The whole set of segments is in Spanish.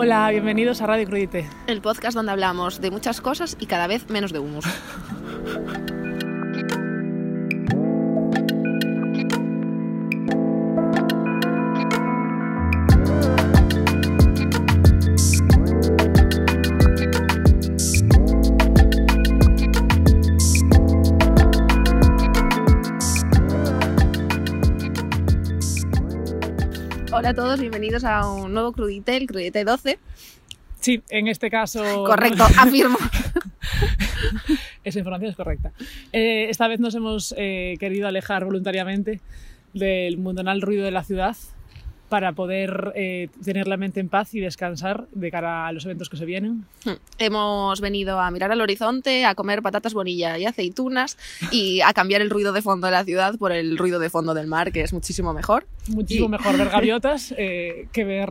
Hola, bienvenidos a Radio Crudite. El podcast donde hablamos de muchas cosas y cada vez menos de humus. Hola a todos, bienvenidos a un nuevo Crudite, el Crudite 12. Sí, en este caso... Correcto, afirmo. Esa información es correcta. Eh, esta vez nos hemos eh, querido alejar voluntariamente del mundanal ruido de la ciudad para poder eh, tener la mente en paz y descansar de cara a los eventos que se vienen. Hemos venido a mirar al horizonte, a comer patatas bonilla y aceitunas y a cambiar el ruido de fondo de la ciudad por el ruido de fondo del mar, que es muchísimo mejor. Muchísimo Y- mejor ver gaviotas eh, que ver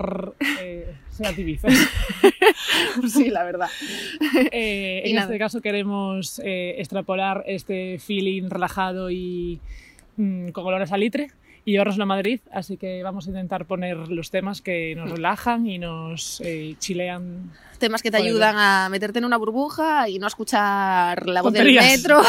eh. Sí, la verdad. Eh, en nada. este caso queremos eh, extrapolar este feeling relajado y mm, con olor a salitre y llevarnoslo a Madrid, así que vamos a intentar poner los temas que nos relajan y nos eh, chilean. Temas que te ayudan a meterte en una burbuja y no escuchar la voz del metro.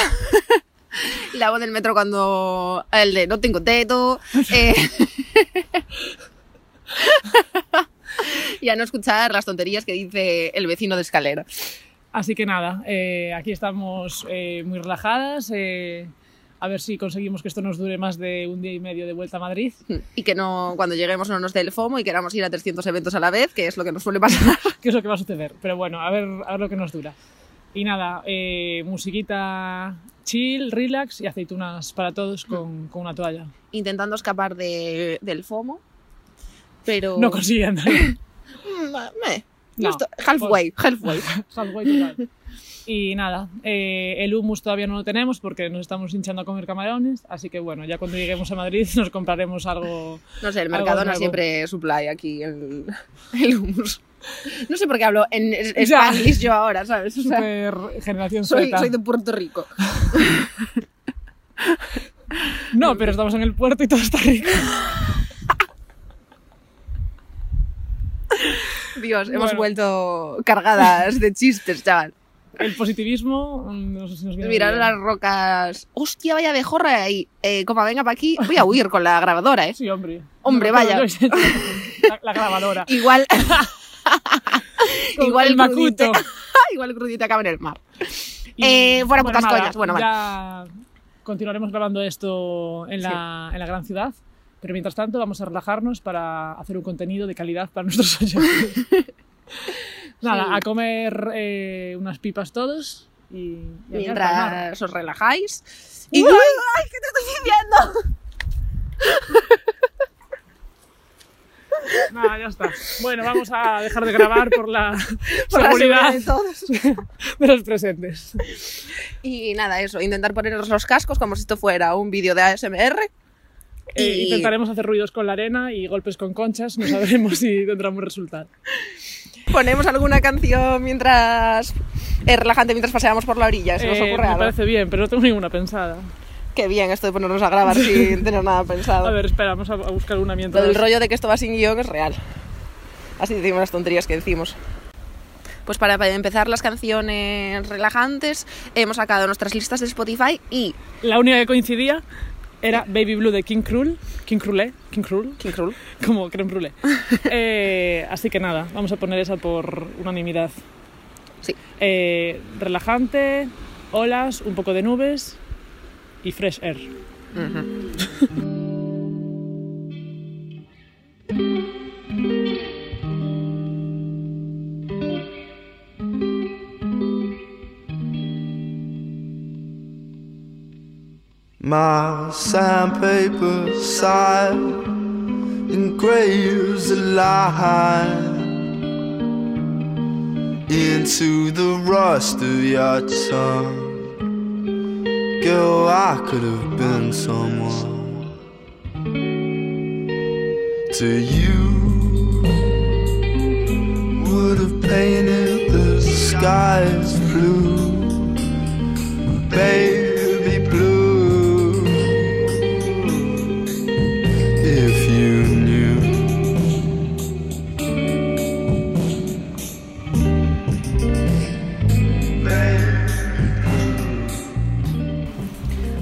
la voz del metro cuando el de no tengo teto. eh, y a no escuchar las tonterías que dice el vecino de escalera. Así que nada, eh, aquí estamos eh, muy relajadas, eh, a ver si conseguimos que esto nos dure más de un día y medio de vuelta a Madrid. Y que no, cuando lleguemos no nos dé el FOMO y queramos ir a 300 eventos a la vez, que es lo que nos suele pasar. qué es lo que va a suceder. Pero bueno, a ver, a ver lo que nos dura. Y nada, eh, musiquita chill, relax y aceitunas para todos con, con una toalla. Intentando escapar de- del FOMO. Pero. No consiguiendo. Mm. No, halfway, halfway. Halfway total. Y nada, eh, el hummus todavía no lo tenemos porque nos estamos hinchando a comer camarones, así que bueno, ya cuando lleguemos a Madrid nos compraremos algo. No sé, el Mercadona siempre supply aquí el, el hummus. No sé por qué hablo en. Spanglish yo ahora, ¿sabes? O sea, Super generación soy, soy de Puerto Rico. No, pero estamos en el puerto y todo está rico. Dios, hemos Bueno. vuelto cargadas de chistes, chaval. El positivismo, mm, no sé si nos viene Mirar bien. las rocas. Hostia, vaya abejorra ahí. Eh, como venga para aquí, voy a huir con la grabadora, ¿eh? Sí, hombre. Hombre, No, vaya. La, la grabadora. Igual. Igual el macuto. Igual crudita acaba en el mar. Y, Eh, fuera putas nada, coñas. Bueno, vale. ya continuaremos grabando esto en la, en la gran ciudad, pero mientras tanto vamos a relajarnos para hacer un contenido de calidad para nuestros oyentes. Nada, Sí. a comer eh, unas pipas todos y, y. Mientras os relajáis. Y... Uy. ¡Ay, qué te estoy diciendo! Nada, ya está. Bueno, vamos a dejar de grabar por la Por la seguridad seguridad de todos. de los presentes. Y nada, eso, intentar poneros los cascos como si esto fuera un vídeo de ASMR. Eh, Y- intentaremos hacer ruidos con la arena y golpes con conchas, no sabremos si tendremos resultado. Ponemos alguna canción mientras. Es relajante mientras paseamos por la orilla, se nos Eh, ocurre me algo. parece bien, pero no tengo ninguna pensada. Qué bien esto de ponernos a grabar sin tener nada pensado. A ver, espera, vamos a, a buscar una Lo mientras. del rollo de que esto va sin guion es real. Así decimos las tonterías que decimos. Pues para empezar las canciones relajantes, hemos sacado nuestras listas de Spotify y. La única que coincidía era Baby Blue de King Krul, King Krulé, King Krul, King Krul. como creme brûlée. Eh, así que nada, vamos a poner esa por unanimidad. Sí. Eh, relajante, olas, un poco de nubes y fresh air. My sandpaper side engraves a line into the rust of your tongue. Girl, I could have been someone to you. Would have painted the skies blue, baby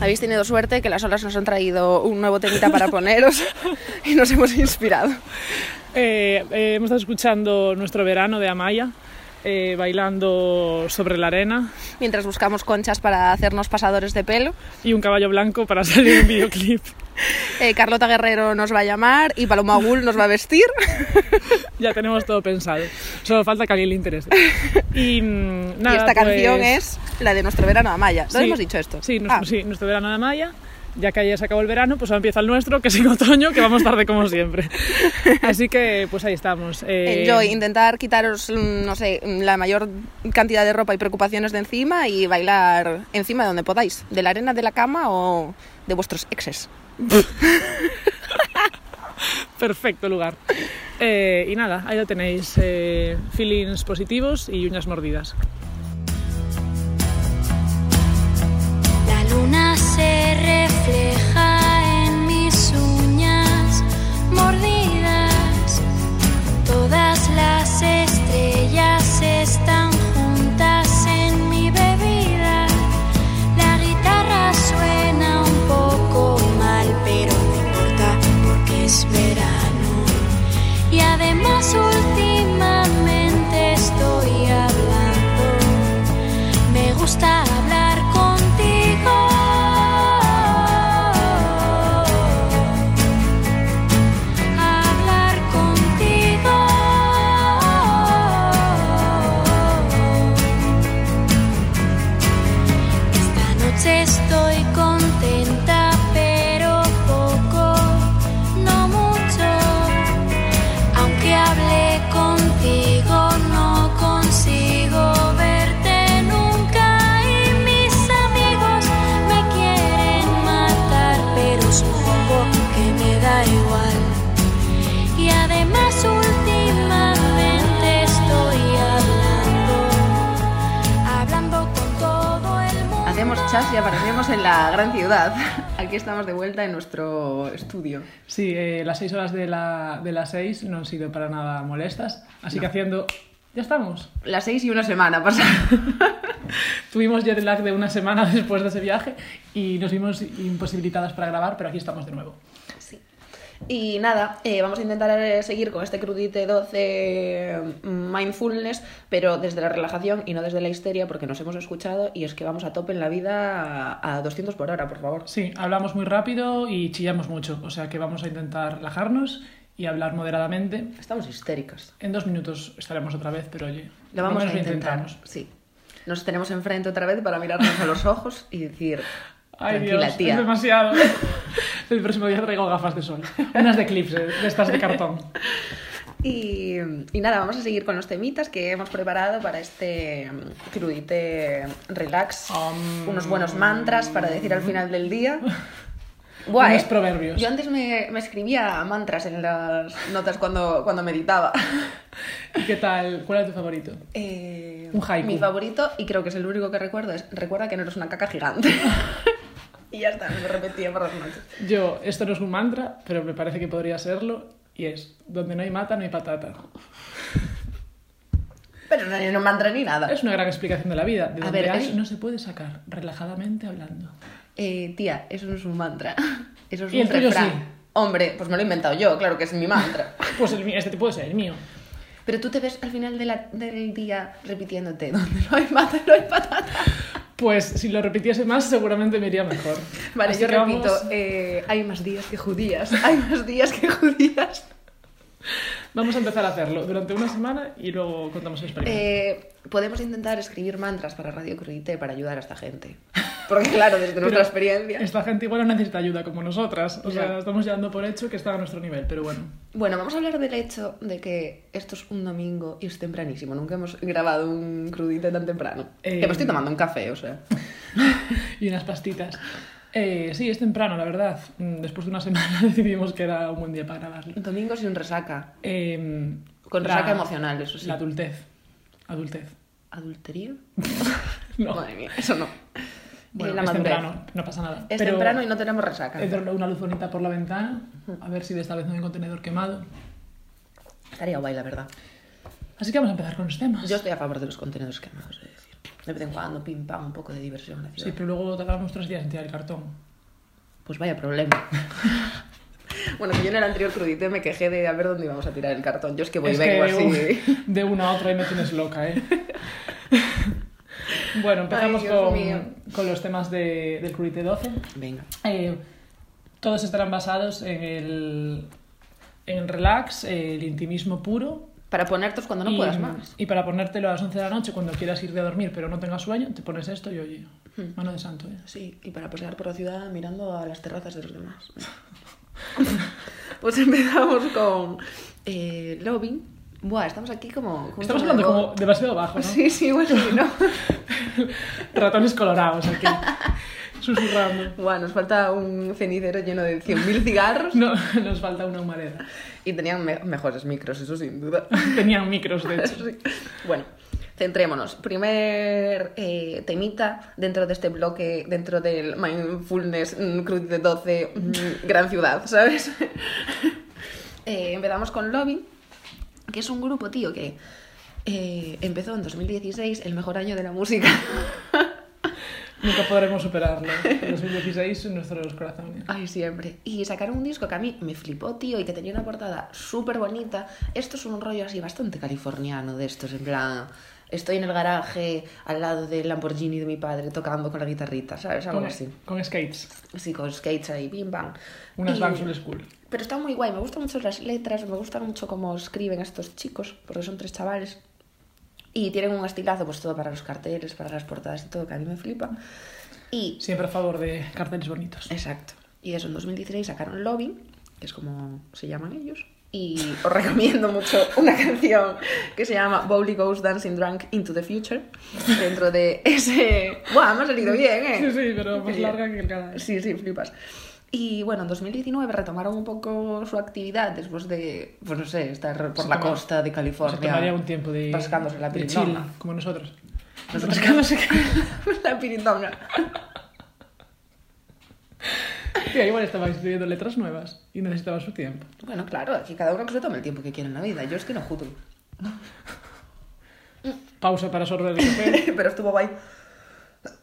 Habéis tenido suerte que las olas nos han traído un nuevo temita para poneros y nos hemos inspirado. Eh, eh, hemos estado escuchando nuestro verano de Amaya, eh, bailando sobre la arena Mientras buscamos conchas para hacernos pasadores de pelo. y un caballo blanco para salir un videoclip. Eh, Carlota Guerrero nos va a llamar y Paloma Gul nos va a vestir. Ya tenemos todo pensado. Solo falta que a alguien le interese. Y, mm, nada, y esta canción pues- es la de nuestro verano Amaya. ¿Lo Sí, hemos dicho esto? Sí, nuestro, Ah, sí, nuestro verano de Amaya. Ya que ayer se acabó el verano, pues ahora empieza el nuestro, que es en otoño, que vamos tarde como siempre. Así que, pues ahí estamos. Eh, Enjoy, intentar quitaros, mm, no sé, la mayor cantidad de ropa y preocupaciones de encima y bailar encima de donde podáis, de la arena de la cama o de vuestros exes. Perfecto lugar. Eh, y nada, ahí lo tenéis. eh, feelings positivos y uñas mordidas. Luna se refleja en mis uñas mordidas. Todas las estrellas están juntas en mi bebida. La guitarra suena un poco mal, pero no importa porque es verano. Y además y aparecemos en la gran ciudad. Aquí estamos de vuelta en nuestro estudio. Sí, eh, las seis horas de, la, de las seis no han sido para nada molestas. Así que haciendo. Ya estamos. Las seis y una semana pasada. Tuvimos jet lag de una semana después de ese viaje y nos vimos imposibilitadas para grabar, pero aquí estamos de nuevo. Y nada, eh, vamos a intentar eh, seguir con este crudite 12 mm, mindfulness, pero desde la relajación y no desde la histeria, porque nos hemos escuchado y es que vamos a tope en la vida a, a 200 por hora, por favor. Sí, hablamos muy rápido y chillamos mucho, o sea que vamos a intentar relajarnos y hablar moderadamente. Estamos histéricas. En dos minutos estaremos otra vez, pero oye, Lo vamos a intentar. intentamos. Sí. Nos tenemos enfrente otra vez para mirarnos a los ojos y decir, Ay tranquila Dios, tía. es demasiado. El próximo día traigo gafas de sol, unas de Eclipse, de estas de cartón. Y, y nada, vamos a seguir con los temitas que hemos preparado para este mm, crudite relax. Um, Unos buenos mantras para decir al final del día. Buah, Unos eh. proverbios. Yo antes me, me escribía mantras en las notas cuando, cuando meditaba. ¿Y qué tal? ¿Cuál es tu favorito? Eh, Un haiku. Mi favorito, y creo que es el único que recuerdo, es recuerda que no eres una caca gigante. y ya está, me lo repetía por las noches. Yo, esto no es un mantra, pero me parece que podría serlo, y es, donde no hay mata, no hay patata. Pero no, no mantra ni nada. Es una gran explicación de la vida. De A donde ver, hay, es- no se puede sacar, relajadamente hablando. Eh, tía, eso no es un mantra. Eso es ¿Y un refrán. sí? Hombre, pues me lo he inventado yo, claro que es mi mantra. Pues el este puede ser el mío. Pero tú te ves al final de la- del día repitiéndote, donde no hay mata, no hay patata. Pues si lo repitiese más, seguramente me iría mejor. Vale, Así yo repito, Vamos, eh, hay más días que judías, hay más días que judías. vamos a empezar a hacerlo durante una semana y luego contamos el experimento. Eh, podemos intentar escribir mantras para Radio Crudite para ayudar a esta gente. Porque claro, desde nuestra Pero experiencia... Esta gente igual no necesita ayuda como nosotras. O Ya. sea, estamos llevando por hecho que está a nuestro nivel, pero bueno. Bueno, vamos a hablar del hecho de que esto es un domingo y es tempranísimo. Nunca hemos grabado un crudite tan temprano. Eh, Que me estoy tomando un café, o sea. Y unas pastitas. Eh, sí, es temprano, la verdad. Mm, Después de una semana decidimos que era un buen día para grabarlo. Domingo sin resaca. Eh, Con la- resaca emocional, eso sí. La adultez. Adultez. ¿Adulterio? No. Madre mía, eso no. Bueno, la es madurez. temprano, no pasa nada. Es Pero temprano y no tenemos resaca. Entra una luz bonita por la ventana, a ver si de esta vez no hay un contenedor quemado. Estaría guay, la verdad. Así que vamos a empezar con los temas. Yo estoy a favor de los contenedores quemados, es decir. de vez en cuando, pim pam, un poco de diversión en la Sí, pero luego tardamos tres días en tirar el cartón. Pues vaya problema. bueno, que yo en el anterior crudite me quejé de a ver dónde íbamos a tirar el cartón. Yo es que voy y Es vengo que así. de una a otra y me tienes loca, ¿eh? bueno, empezamos Ay, con, con los temas de, del Crudite 12. Venga. Eh, todos estarán basados en el, en el relax, el intimismo puro. Para ponértelos cuando no y, puedas más. Y para ponértelo a las 11 de la noche cuando quieras ir de dormir pero no tengas sueño, te pones esto y oye, Hmm. mano de santo, ¿eh? Sí, y para pasear por la ciudad mirando a las terrazas de los demás. pues empezamos con eh. Buah, estamos aquí como... como Estamos hablando como demasiado bajo, ¿no? Sí, sí, bueno, sí, ¿no? Ratones colorados aquí, susurrando. Buah, nos falta un cenicero lleno de 100.000 cigarros No, nos falta una humareda. y tenían me- mejores micros, eso sin duda. Tenían micros, de hecho. Sí. Bueno, centrémonos. Primer eh, temita dentro de este bloque, dentro del Mindfulness mm, Cruz de 12, mm, Gran Ciudad, ¿sabes? Eh, empezamos con Lobby, que es un grupo, tío, que eh, empezó en 2016, el mejor año de la música. Nunca podremos superarlo. El 2016 en nuestros corazones. Ay, siempre. Y sacaron un disco que a mí me flipó, tío, y que tenía una portada súper bonita. Esto es un rollo así bastante californiano de estos, en plan... Estoy en el garaje al lado del Lamborghini de mi padre tocando con la guitarrita, ¿sabes? Algo Con, así. con skates. Así con skates ahí, bim bam. Unas Y- School. Pero está muy guay, me gustan mucho las letras, me gusta mucho cómo escriben estos chicos, porque son tres chavales. Y tienen un estilazo, pues todo para los carteles, para las portadas y todo, que a mí me flipa. Y Siempre a favor de carteles bonitos. Exacto. Y eso, en 2016 sacaron Lobby, que es como se llaman ellos. Y os recomiendo mucho una canción que se llama Bowley Goes Dancing Drunk into the Future. Dentro de ese... ¡Buah! Me ha salido bien, ¿eh? Sí, sí, pero más larga que el canal. Sí, sí, flipas. Y bueno, en 2019 retomaron un poco su actividad después de, pues no sé, estar por Se la toma- costa de Se California. tomaría un tiempo de, Rascándose la de pirindonga. como nosotros. Nosotros rascándose la pirindonga. Tío, igual estabais escribiendo letras nuevas y necesitaba su tiempo. Bueno, claro, aquí cada uno que se tome el tiempo que quiera en la vida. Yo es que no juzgo. Pausa para sorber el café. pero estuvo guay.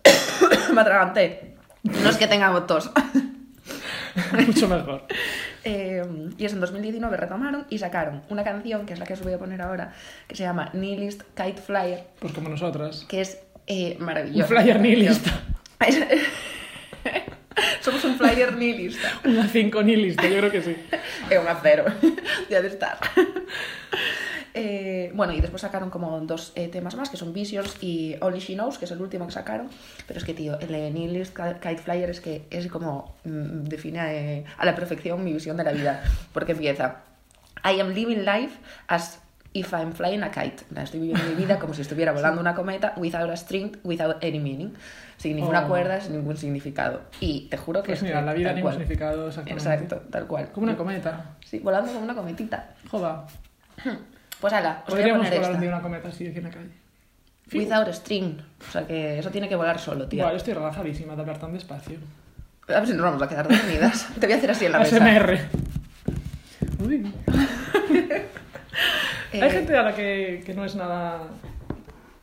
Me atraganté. No es que tenga tos. Mucho mejor. Eh, y eso en 2019 retomaron y sacaron una canción, que es la que os voy a poner ahora, que se llama Nihilist Kite Flyer, Pues como nosotras. que es eh, Un flyer nihilista. Somos un flyer nihilista. Una 5 nihilista, yo creo que sí. Es un acero. Ya de estar. Eh, bueno, y después sacaron como dos eh, temas más, que son Visions y Only She Knows, que es el último que sacaron. Pero es que, tío, el de Nihilist Kite Flyer es que es como mm, define eh, a la perfección mi visión de la vida. Porque empieza, I am living life as if I'm flying a kite. Estoy viviendo mi vida como si estuviera volando una cometa without a string, without any meaning. Sin ninguna Oh. cuerda, sin ningún significado. Y te juro que Pues es mira, que la vida ningún cual. significado exactamente. Exacto, tal cual. Como una cometa. Sí, volando como una cometita. Joda. Pues ala, os voy a poner esta. una cometa así aquí en la calle. Without a string. O sea que eso tiene que volar solo, tío. Igual, estoy relajadísima de hablar tan despacio. A ver si nos vamos a quedar dormidas. Te voy a hacer así en la mesa. ASMR. Uy. Eh, Hay gente a la que, que no es nada...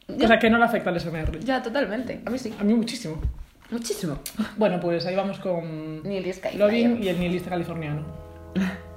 O sea, que no le afecta el SMR. Ya, totalmente. A mí sí. A mí muchísimo. Muchísimo. Bueno, pues ahí vamos con Nihilist Kite Loving y el nihilista californiano.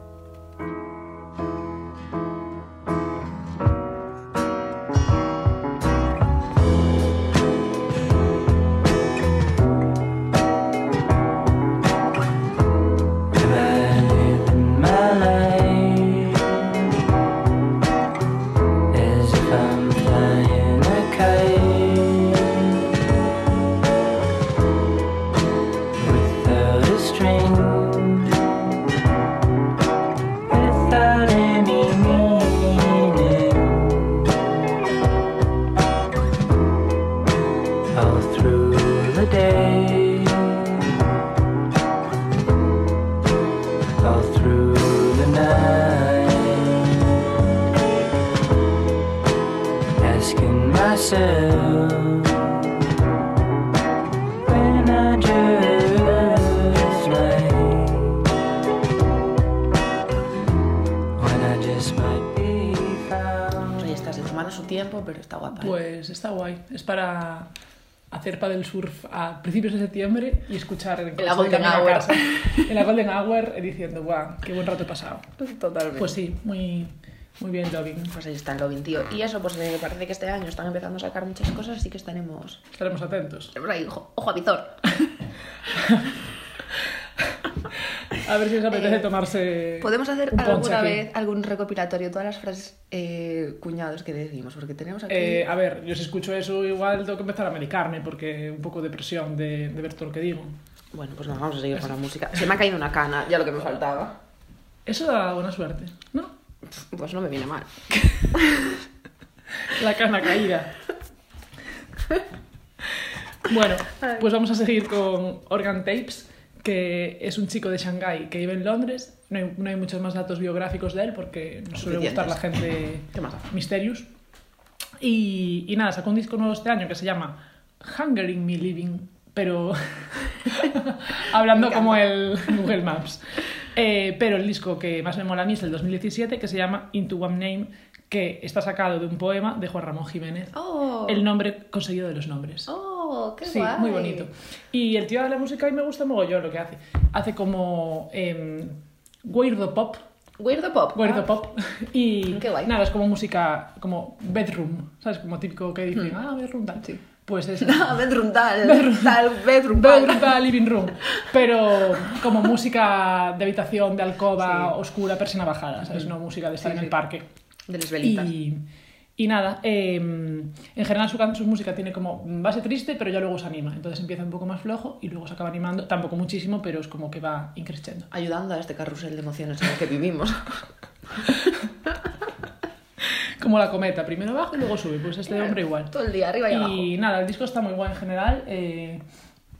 está guay. Es para hacer paddle surf a principios de septiembre y escuchar Golden Hour. casa, en la Golden Hour eh, diciendo, guau, qué buen rato he pasado. Totalmente. Pues sí, muy, muy bien, Loving. Pues ahí está el Lovin, tío. Y eso, pues eh, parece que este año están empezando a sacar muchas cosas, así que estaremos. Estaremos atentos. estaremos ahí, ojo, ojo a Vizor. A ver si os apetece Eh, tomarse. Podemos hacer un alguna aquí. vez algún recopilatorio todas las frases eh, cuñados que decimos, porque tenemos aquí. Eh, a ver, yo si escucho eso, igual tengo que empezar a medicarme porque un poco de presión de, de ver todo lo que digo. Bueno, pues nada, vamos a seguir con la música. Se me ha caído una cana, ya lo que me faltaba. Eso da buena suerte, ¿no? Pues no me viene mal. La cana caída. Bueno, pues vamos a seguir con Organ Tapes, que es un chico de Shanghái que vive en Londres. No hay, no hay muchos más datos biográficos de él porque nos suele gustar la gente. Mysterious. Y, y nada, sacó un disco nuevo este año que se llama Hungering Me Living, pero hablando como el Google Maps. Eh, pero el disco que más me mola a mí es el 2017, que se llama Into One Name, que está sacado de un poema de Juan Ramón Jiménez. ¡Oh! El nombre conseguido de los nombres. ¡Oh! ¡Qué Sí, guay! muy bonito. Y el tío de la música a mí me gusta mogollón lo que hace. Hace como eh, weirdo pop, Weirdo Pop. weirdo Ah, pop. Y Qué guay. nada, es como música, como bedroom, ¿sabes? Como típico que dicen, ah, bedroom tal. Sí. Pues es Ah, bedroom tal. Tal, bedroom bedroom tal. tal, living room. Pero como música de habitación, de alcoba, Sí. oscura, persiana bajada, ¿sabes? No música de estar Sí, en el parque. De las velitas. Y, y nada, eh, en general su, su música tiene como base triste, pero ya luego se anima. Entonces empieza un poco más flojo y luego se acaba animando, tampoco muchísimo, pero es como que va increciendo. Ayudando a este carrusel de emociones en el que vivimos. Como la cometa, primero baja y luego sube, pues este hombre igual. Todo el día, arriba y, abajo. Y nada, el disco está muy guay en general. eh,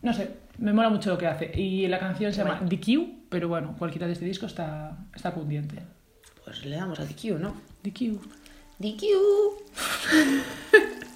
no sé, me mola mucho lo que hace. Y la canción se llama DQ, pero bueno, cualquiera de este disco está, está cundiente. Pues le damos a DQ, ¿no? DQ. Thank you.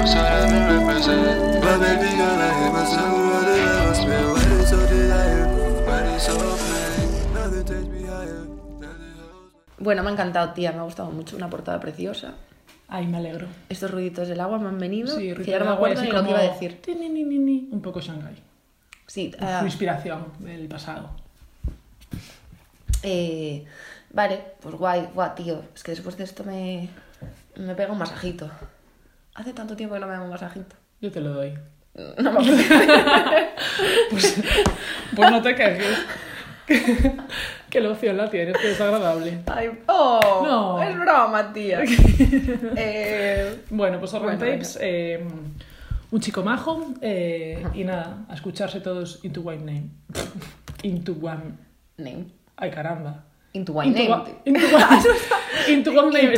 I'm so down to represent. My baby girl, I hate myself. All that I must spend. Why did so desire? Why did so plain? Nothing takes me higher. Nothing holds me. Bueno, me ha encantado, tía. Me ha gustado mucho. Una portada preciosa. Ay, me alegro. Estos ruiditos del agua me han venido. Sí, que ya no me acuerdo ni lo que iba a decir. decir. Un poco Shanghai. Sí, Su ah, inspiración del pasado. eh, vale, pues guay, guay, tío. Es que después de esto me, me pega un masajito. Hace tanto tiempo que no me da un masajito. Yo te lo doy. No me. Pues, pues no te quejes. Qué loción la tienes, que es agradable. Ay, oh, No. es broma, tía. eh, Bueno, pues Organ Bueno, Tapes, eh, un chico majo eh, y nada, a escucharse todos Into One Name. Into One. name. Ay, caramba. Into Into wine One- Into Into One Name.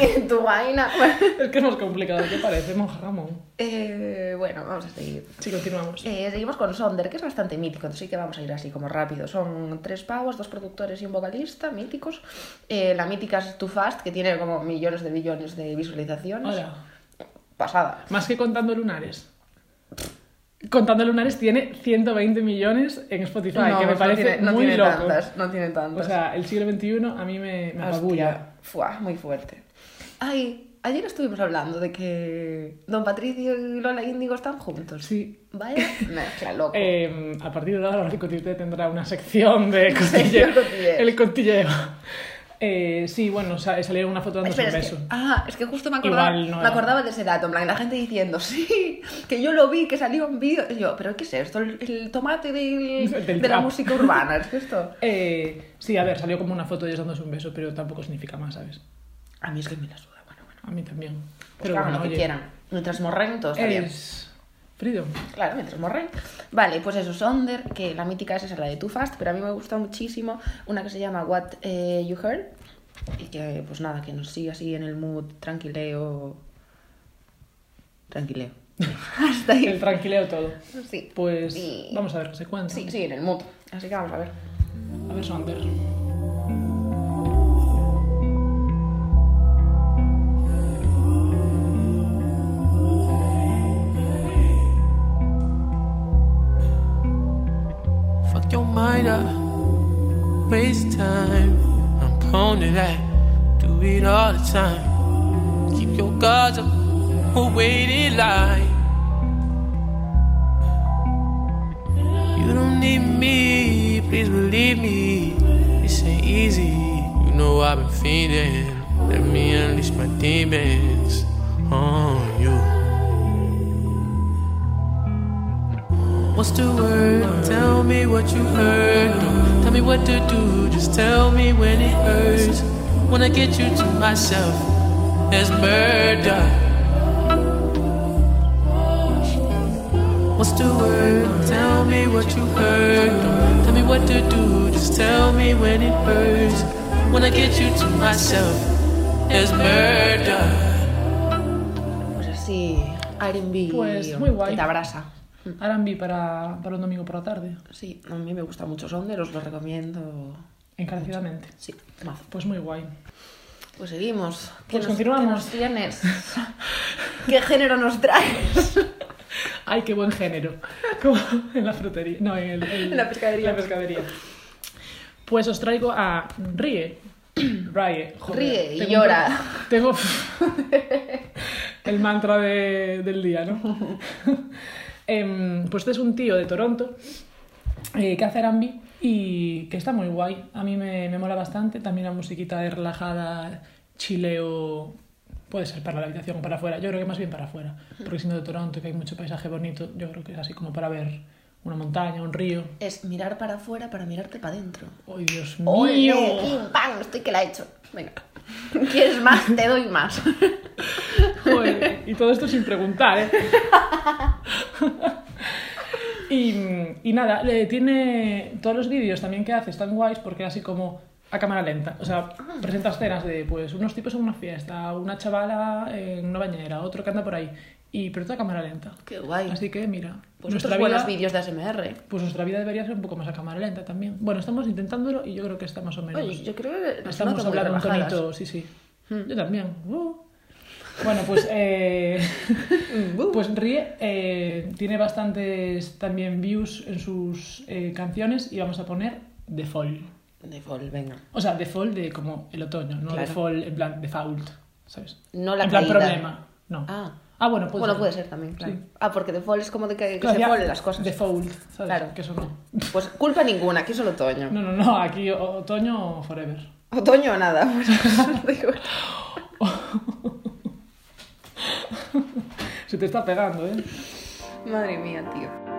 En tu vaina. es que es más complicado que parece, Ramón. Eh, bueno, vamos a seguir. Sí, continuamos. Eh, seguimos con Sonder, que es bastante mítico, entonces sí que vamos a ir así como rápido. Son tres pavos, dos productores y un vocalista, míticos. Eh, la mítica es Too Fast, que tiene como millones de billones de visualizaciones. Hola. Pasada. Más que contando lunares. Contando lunares tiene 120 millones en Spotify, No, que me no parece tiene, no muy tiene loco. tantas, no tiene tantas. O sea, el siglo XXI a mí me, me apabulla. fuá, muy fuerte. Ay, Ayer estuvimos hablando de que Don Patricio y Lola Índigo están juntos. Sí. Vaya mezcla, loco. Eh, a partir de ahora, el Cotilleo tendrá una sección de cotilleo. el cotilleo. Eh, sí, bueno, sa- salieron una foto dándose Espera, un es que, beso. ah, es que justo me acordaba, no me acordaba de ese dato, en plan, la gente diciendo, sí, que yo lo vi, que salió en vídeo. Y yo, ¿pero qué es esto? ¿El, el tomate del- Del de la música urbana? ¿Es que esto? Eh, sí, a ver, salió como una foto de ellos dándose un beso, pero tampoco significa más, ¿sabes? A mí es que me la suda, bueno, bueno. A mí también. Pues Pero hagan bueno, lo que oye, quieran. Mientras morren, todo está bien. Freedom. Claro, mientras morren. Vale, pues eso, Sonder, que la mítica es esa, la de Too Fast, pero a mí me gusta muchísimo una que se llama What eh, You Heard. Y que, pues nada, que nos sigue así en el mood tranquileo. Tranquileo. Hasta El ahí. tranquileo todo. Sí. Pues Y- vamos a ver qué se cuenta. Sí, sí, en el mood. Así que vamos a ver. A ver, Sander. Waste time. I'm prone to that, do it all the time. Keep your guards up, wait in line. You don't need me, please believe me. This ain't easy, you know I've been feeding. Let me unleash my demons What's the word? Tell me what you heard. Don't tell me what to do. Just tell me when it hurts. When I get you to myself, it's murder. What's the word? Tell me what you heard. Don't tell me what to do. Just tell me when it hurts. When I get you to myself, it's murder. Pues así, R&B. Pues muy guay. Te abrasa. R&B para, para un domingo por la tarde. Sí, a mí me gusta mucho Sonder, os lo recomiendo. Encarecidamente. Sí, mazo. Pues muy guay. Pues seguimos. ¿Qué Pues nos- continuamos. ¿Qué nos tienes? ¿Qué género nos traes? Ay, qué buen género. Como en la frutería. No, en, el- el- En la pescadería. la pescadería. Pues os traigo a Rie. Rie. joder. Ríe y llora. Tengo el mantra de- del día, ¿no? Em, pues este es un tío de Toronto eh, que hace R&B y que está muy guay. A mí me, me mola bastante. También la musiquita de relajada, chileo, puede ser para la habitación o para afuera. Yo creo que más bien para afuera, porque siendo de Toronto, que hay mucho paisaje bonito, yo creo que es así como para ver una montaña, un río. Es mirar para afuera para mirarte para adentro. ¡Ay, Dios mío! ¡Pim, pam! Estoy que la he hecho. Venga. ¿Quieres más? Te doy más. Joder, y todo esto sin preguntar, ¿eh? y, y nada, le tiene todos los vídeos también que hace están guays porque así como a cámara lenta. O sea, presenta escenas de pues unos tipos en una fiesta, una chavala en una bañera, otro que anda por ahí. Y pero todo a cámara lenta. Qué guay. Así que mira, Pues nuestra otros buenos vida, vídeos de ASMR. pues nuestra vida debería ser un poco más a cámara lenta también. Bueno, estamos intentándolo y yo creo que está más o menos. Oye, yo creo que Estamos hablando un tonito, sí, sí. Yo también. Uh. Bueno, pues, eh, pues Rie eh, tiene bastantes también views en sus eh, canciones y vamos a poner The Fall. De Fall, venga. O sea, The Fall de como el otoño, no Claro. The Fall en plan Default, ¿sabes? No la En plan caída. problema, no. Ah. Ah, bueno, puede bueno, ser. puede ser también, claro. Sí. Ah, porque de fall es como de que, que Claro, se ya, follen las cosas. Default, ¿sabes? Claro. Que eso no. Pues culpa ninguna, aquí es solo otoño. No, no, no, aquí o- otoño forever. Otoño o nada. Se te está pegando, ¿eh? Madre mía, tío.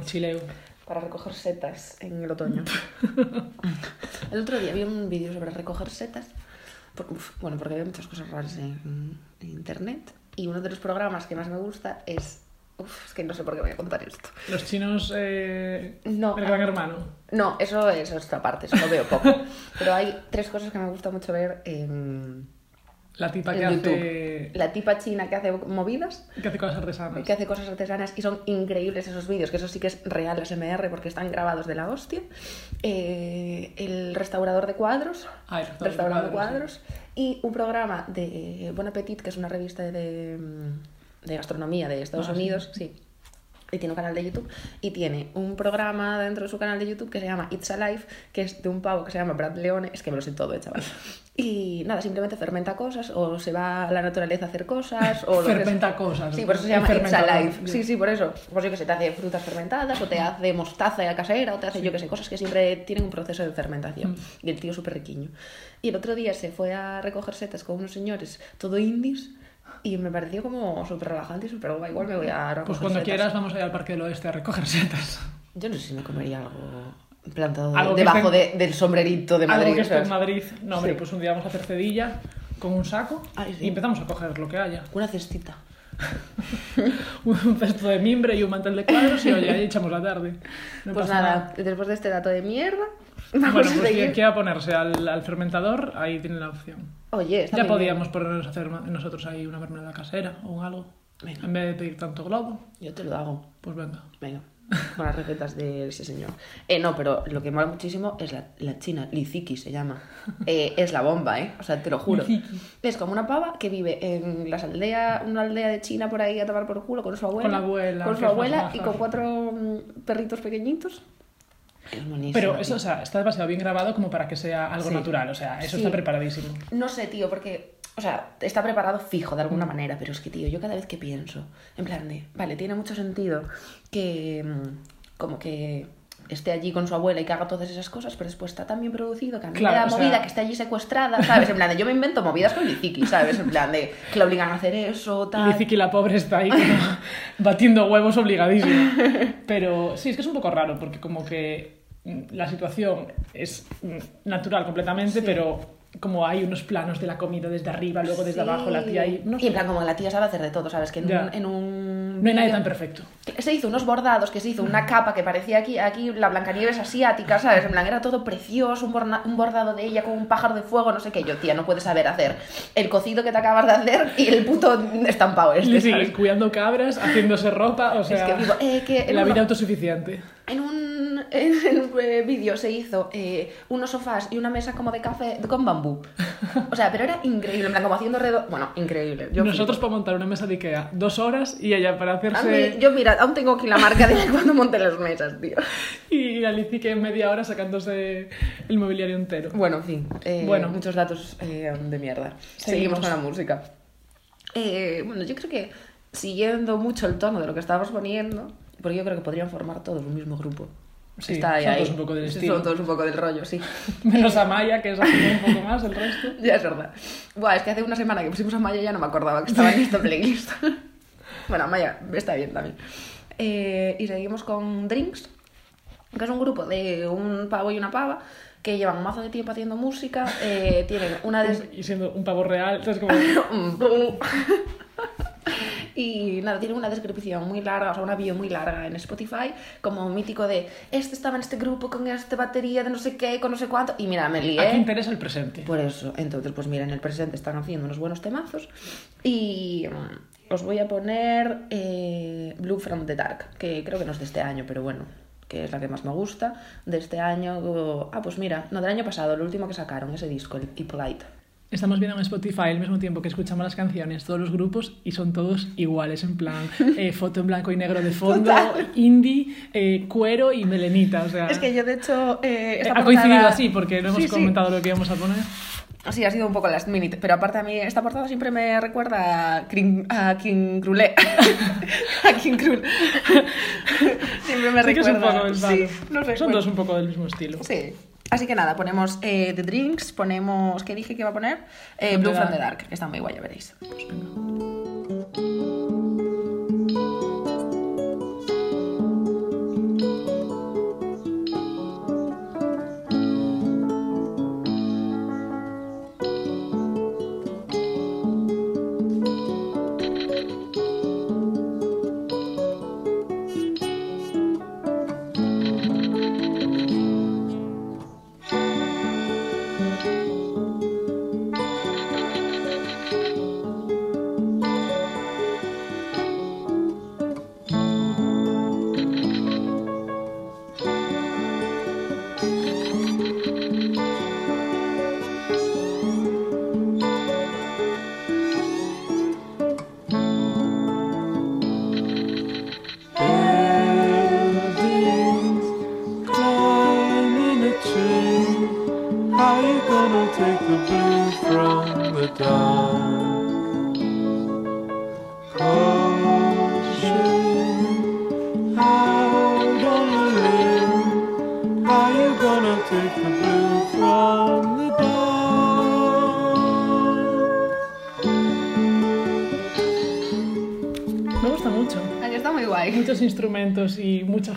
El chileo. para recoger setas en el otoño. el otro día vi un vídeo sobre recoger setas. por- uf, bueno, porque hay muchas cosas raras en, en internet. Y uno de los programas que más me gusta es. Uf, es que no sé por qué voy a contar esto. Los chinos, eh, No. el gran hermano. No, eso es otra parte, eso lo veo poco. Pero hay tres cosas que me gusta mucho ver en, La tipa que hace, La tipa china que hace movidas, que hace cosas artesanas. que hace cosas artesanas y son increíbles esos vídeos, que eso sí que es real SMR porque están grabados de la hostia. Eh, el restaurador de cuadros, Ah, el restaurador de cuadros, y un programa de Bon Appetit, que es una revista de, de gastronomía de Estados Ah, sí. Unidos, sí. Y tiene un canal de YouTube y tiene un programa dentro de su canal de YouTube que se llama It's Alive, que es de un pavo que se llama Brad Leone, es que me lo sé todo, eh, chaval. Y nada, simplemente fermenta cosas o se va a la naturaleza a hacer cosas o Fermenta cosas. Sí, por eso se llama It's. Alive. Sí, sí, por eso. Pues yo que sé, te hace frutas fermentadas o te hace mostaza casera o te hace yo que sé, cosas que siempre tienen un proceso de fermentación. Y el tío súper riquiño. Y el otro día se fue a recoger setas con unos señores todo indies y me pareció como súper relajante y súper guay. Igual me voy a recoger Pues cuando setas. quieras vamos a ir al Parque del Oeste a recoger setas. Yo no sé si me comería algo plantado Algo debajo esté- de- del sombrerito de Madrid. Algo que esté en. Madrid. No, hombre, Sí. pues un día vamos a hacer cedilla con un saco Ay, sí. y empezamos a coger lo que haya. Una cestita. un cesto de mimbre y un mantel de cuadros y oye, ahí echamos la tarde. No pues pasa nada, después de este dato de mierda, vamos Bueno, a pues seguir. quien quiera ponerse al, al fermentador, ahí tiene la opción. Oye, está Ya muy bien. podíamos ponernos a hacer nosotros ahí una mermelada casera o un algo. Venga. En vez de pedir tanto globo, Yo te lo hago. pues venga. Venga, con las recetas de ese señor. Eh, no, pero lo que mola muchísimo es la, la china, Liziki se llama. Eh, es la bomba, ¿eh? O sea, te lo juro. Liziki. Es como una pava que vive en las aldeas, una aldea de China por ahí a tomar por culo con su abuela. Con la abuela, Con su abuela y con cuatro mm, perritos pequeñitos. Es buenísimo. Pero tío. eso, o sea, está demasiado bien grabado como para que sea algo Sí. natural. O sea, eso Sí. está preparadísimo. No sé, tío, porque, o sea, está preparado fijo de alguna manera, pero es que, tío, yo cada vez que pienso, en plan de, vale, tiene mucho sentido que, mm, como que esté allí con su abuela y que haga todas esas cosas, pero después está tan bien producido que a mí Claro, me da sea- movida que esté allí secuestrada, ¿sabes? En plan de, yo me invento movidas con Liziki, ¿sabes? En plan de, que la obligan a hacer eso, tal. Que la pobre está ahí como batiendo huevos obligadísimo. Pero sí, es que es un poco raro porque como que mm, la situación es mm, natural completamente, pero como hay unos planos de la comida desde arriba, luego desde Sí. abajo, la tía ahí... No Y sé, en plan, como la tía sabe hacer de todo, ¿sabes? Que en un, en un no hay nadie tan perfecto. Se hizo unos bordados, que se hizo una capa que parecía aquí, aquí la Blancanieves asiática, ¿sabes? En plan, era todo precioso, un, borna- un bordado de ella con un pájaro de fuego, no sé qué. Yo, tía, no puedes saber hacer el cocido que te acabas de hacer y el puto estampado este, Y sí, ¿sabes? cuidando cabras, haciéndose ropa, o sea... que digo, eh, que en la vida autosuficiente. En un, en un eh, vídeo se hizo eh, unos sofás y una mesa como de café con bambú. O sea, pero era increíble, en plan, como haciendo redo... Bueno, increíble. Yo Nosotros flipo. para montar una mesa de Ikea, dos horas, y ella para hacerse... mí- yo, mira, aún tengo aquí la marca de cuando monté las mesas, tío. Y Alicia que en media hora sacándose el mobiliario entero. Bueno, en fin. eh, Bueno. Muchos datos eh, de mierda. Seguimos. Seguimos. con la música. Eh, bueno, yo creo que siguiendo mucho el tono de lo que estábamos poniendo, porque yo creo que podrían formar todos un mismo grupo. Sí, Está ahí, son ahí. todos un poco del estilo. Son todos un poco del rollo, sí. Menos a Maya, que es así un poco más el resto. ya es verdad. Buah, es que hace una semana que pusimos a Maya y ya no me acordaba que estaba en esta playlist. bueno, Maya está bien también. Eh, y seguimos con Drinks, que es un grupo de un pavo y una pava que llevan un mazo de tiempo haciendo música. eh, tienen una de... Y siendo un pavo real, entonces como... Y nada, tiene una descripción muy larga, o sea, una bio muy larga en Spotify, como mítico de este estaba en este grupo con esta batería de no sé qué, con no sé cuánto. Y mira, me lié. Aquí interesa el presente. Por eso, entonces, pues mira, en el presente están haciendo unos buenos temazos. Y mm, os voy a poner eh, Blue from the Dark, que creo que no es de este año, pero bueno, que es la que más me gusta. De este año. Ah, pues mira, no, del año pasado, el último que sacaron, ese disco, el Hippolyte. Estamos viendo en Spotify al mismo tiempo que escuchamos las canciones, todos los grupos, y son todos iguales, en plan, eh, foto en blanco y negro de fondo, Total. indie, eh, cuero y melenita, o sea... Es que yo, de hecho, eh, esta ha coincidido portada- así, porque no hemos Sí, sí. comentado lo que íbamos a poner. Sí, ha sido un poco last minute, pero aparte a mí esta portada siempre me recuerda a, Crin- a King Krule. a King Krule. siempre me Sí que es un recuerda. poco sí, no. Son todos un poco del mismo estilo. Sí. Así que nada, ponemos eh, The Drinks, ponemos. ¿Qué dije que iba a poner? Eh, Blue from the Dark. Que está muy guay, ya veréis. Thank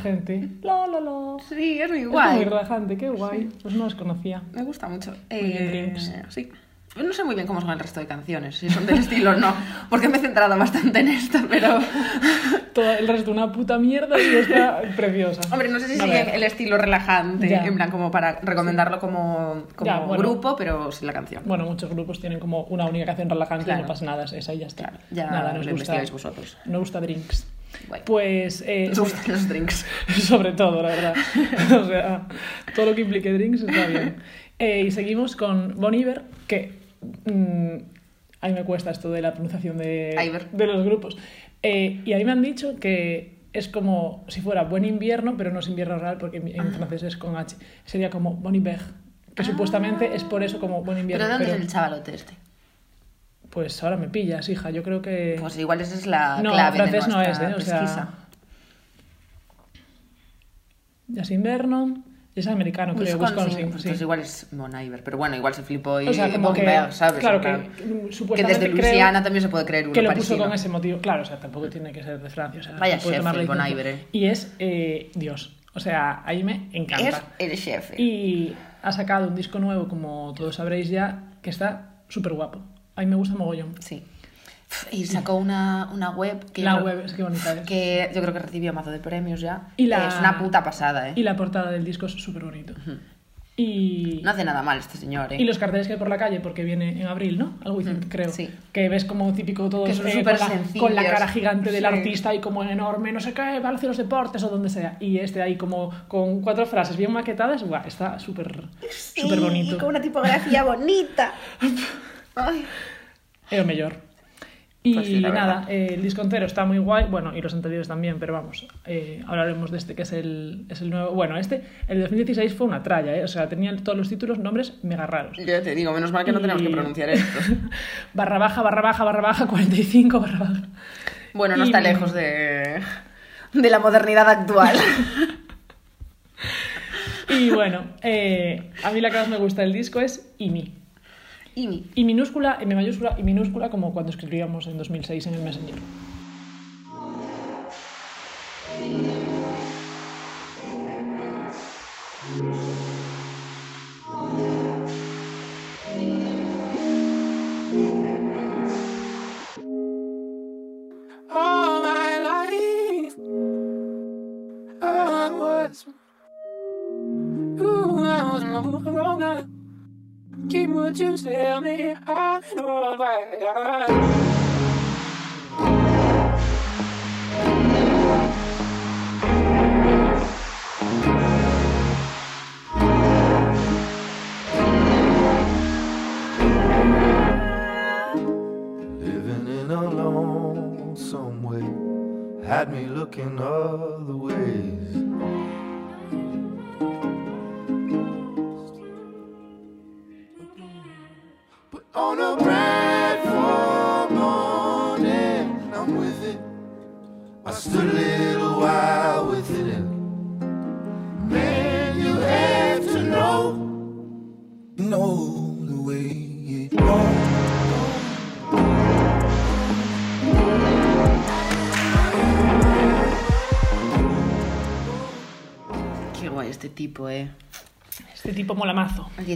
gente. Lo, lo, lo. Sí, es muy Es guay. muy relajante, qué guay. Pues no los conocía. Me gusta mucho. Eh, Drinks. sí. No sé muy bien cómo son el resto de canciones, si son del estilo o no, porque me he centrado bastante en esta, pero... Todo el resto una puta mierda y está preciosa. Hombre, no sé si sigue el estilo relajante, Ya. en plan como para recomendarlo como, como Ya, bueno. grupo, pero sin la canción. Bueno, muchos grupos tienen como una única canción relajante y Claro. no pasa nada, es esa y ya está. Claro, ya nada, lo nos gusta, investigáis vosotros. Nos gusta Drinks. Pues eh, Nos gustan los drinks. sobre todo, la verdad. o sea, todo lo que implique Drinks está bien. Eh, y seguimos con Bon Iver, que mm, a mí me cuesta esto de la pronunciación de, Iver. de los grupos. Eh, y a mí me han dicho que es como si fuera buen invierno, pero no es invierno real porque en, en francés es con H. Sería como Bon Hiver, que supuestamente es por eso como buen invierno. ¿Pero de dónde pero- es el chavalote este? Pues ahora me pillas, hija. Yo creo que. Pues igual esa es la no, clave francés de no es, ¿eh? O sea. pesquisa. Ya es invierno. Es americano, creo. Wisconsin, Wisconsin. pues sí. igual es Bon Iver, pero bueno, igual se flipó y O sea, como que. ¿sabes? Claro que. mm, que Supuestamente desde Luisiana también se puede creer uno que lo puso con ese motivo. Claro, o sea, tampoco tiene que ser de Francia. O sea, Vaya el Bon. Iver, eh. Y es eh, Dios. O sea, ahí me encanta. Es el chef. Y ha sacado un disco nuevo, como todos sabréis ya, que está súper guapo. A mí me gusta mogollón. Sí. Y sacó una, una web que, La yo, web, es que bonita es. que yo creo que recibió mazo de premios ya. Y la- Es una puta pasada, ¿eh? Y la portada del disco es súper bonito. Y... No hace nada mal este señor, ¿eh? Y los carteles que hay por la calle, porque viene en abril, ¿no? Algo dicen, Mm, creo. sí. Que ves como típico son eh, con, con la cara gigante del Sí. artista y como enorme, no sé qué, va hacia los deportes o donde sea. Y este ahí como con cuatro frases bien maquetadas, guau, está súper súper bonito. con una tipografía bonita. Ay. Mejor. Y Pues sí, nada, eh, el disco entero está muy guay, bueno, y los anteriores también, pero vamos, eh, hablaremos de este que es el, es el nuevo. Bueno, este, el de 2016 fue una tralla, ¿eh? o sea, tenían todos los títulos nombres mega raros. Ya te digo, menos mal que no tenemos que Y- pronunciar esto. barra baja, barra baja, barra baja, 45, barra baja. Bueno, no Y- está lejos de, de la modernidad actual. Y bueno, eh, a mí la que más me gusta del disco es IMI. Y mi. Y minúscula, M mayúscula y minúscula como cuando escribíamos en 2006 en el Messenger. I was, ooh, I was wrong. I keep what you tell me. I know why. Living in a lonesome way had me looking other ways. But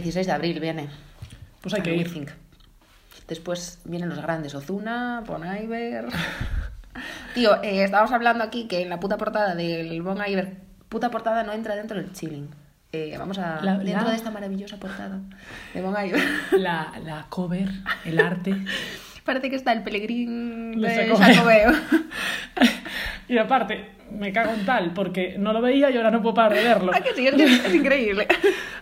16 de abril viene. Pues hay que ir. Withink. Después vienen los grandes, Ozuna, Bon Iver. Tío, eh, estábamos hablando aquí que en la puta portada del Bon Iver, puta portada no entra dentro del chilling. Eh, vamos a. La- dentro la- de esta maravillosa portada de Bon Iver. La, la cover, el arte. Parece que está el pelegrín De Jacobeo. Jacobeo. Y aparte, me cago en tal, porque no lo veía y ahora no puedo parar de verlo. Ah, que sí, es, es increíble.